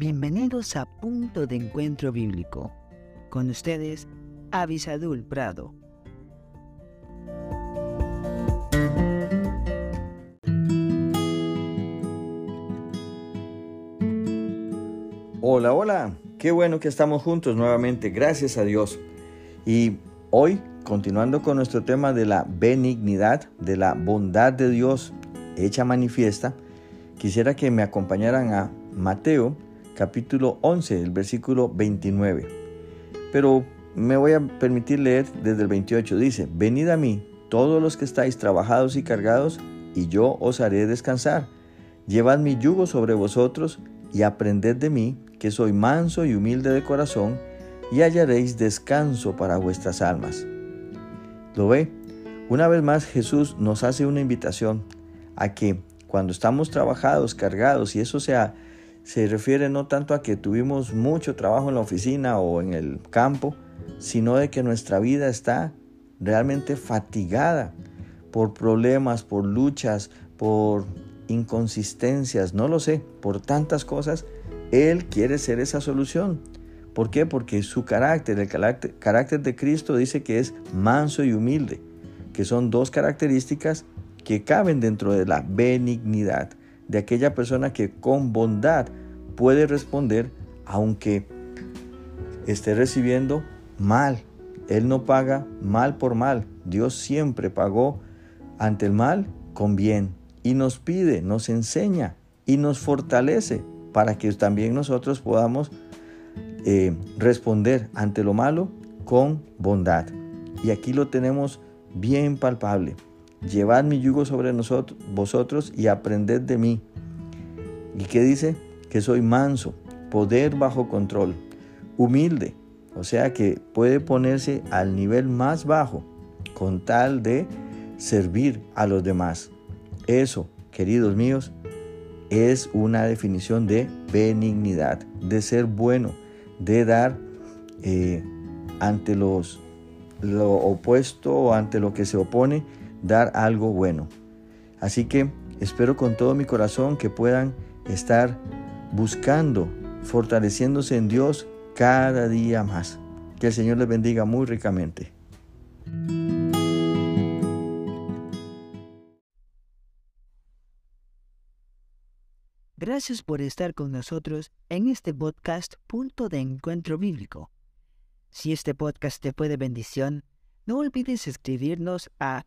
Bienvenidos a Punto de Encuentro Bíblico. Con ustedes, Avisadul Prado. Hola, hola. Qué bueno que estamos juntos nuevamente. Gracias a Dios. Y hoy, continuando con nuestro tema de la benignidad, de la bondad de Dios hecha manifiesta, quisiera que me acompañaran a Mateo capítulo 11, el versículo 29. Pero me voy a permitir leer desde el 28. Dice, venid a mí todos los que estáis trabajados y cargados, y yo os haré descansar. Llevad mi yugo sobre vosotros y aprended de mí, que soy manso y humilde de corazón, y hallaréis descanso para vuestras almas. ¿Lo ve? Una vez más Jesús nos hace una invitación a que cuando estamos trabajados, cargados, y eso sea se refiere no tanto a que tuvimos mucho trabajo en la oficina o en el campo, sino de que nuestra vida está realmente fatigada por problemas, por luchas, por inconsistencias, no lo sé, por tantas cosas. Él quiere ser esa solución. ¿Por qué? Porque su carácter, el carácter, carácter de Cristo dice que es manso y humilde, que son dos características que caben dentro de la benignidad de aquella persona que con bondad puede responder aunque esté recibiendo mal. Él no paga mal por mal. Dios siempre pagó ante el mal con bien y nos pide, nos enseña y nos fortalece para que también nosotros podamos eh, responder ante lo malo con bondad. Y aquí lo tenemos bien palpable. Llevad mi yugo sobre nosotros, vosotros y aprended de mí. ¿Y qué dice? Que soy manso, poder bajo control, humilde, o sea que puede ponerse al nivel más bajo con tal de servir a los demás. Eso, queridos míos, es una definición de benignidad, de ser bueno, de dar eh, ante los, lo opuesto o ante lo que se opone, dar algo bueno. Así que espero con todo mi corazón que puedan estar buscando, fortaleciéndose en Dios cada día más. Que el Señor les bendiga muy ricamente. Gracias por estar con nosotros en este podcast Punto de Encuentro Bíblico. Si este podcast te fue de bendición, no olvides escribirnos a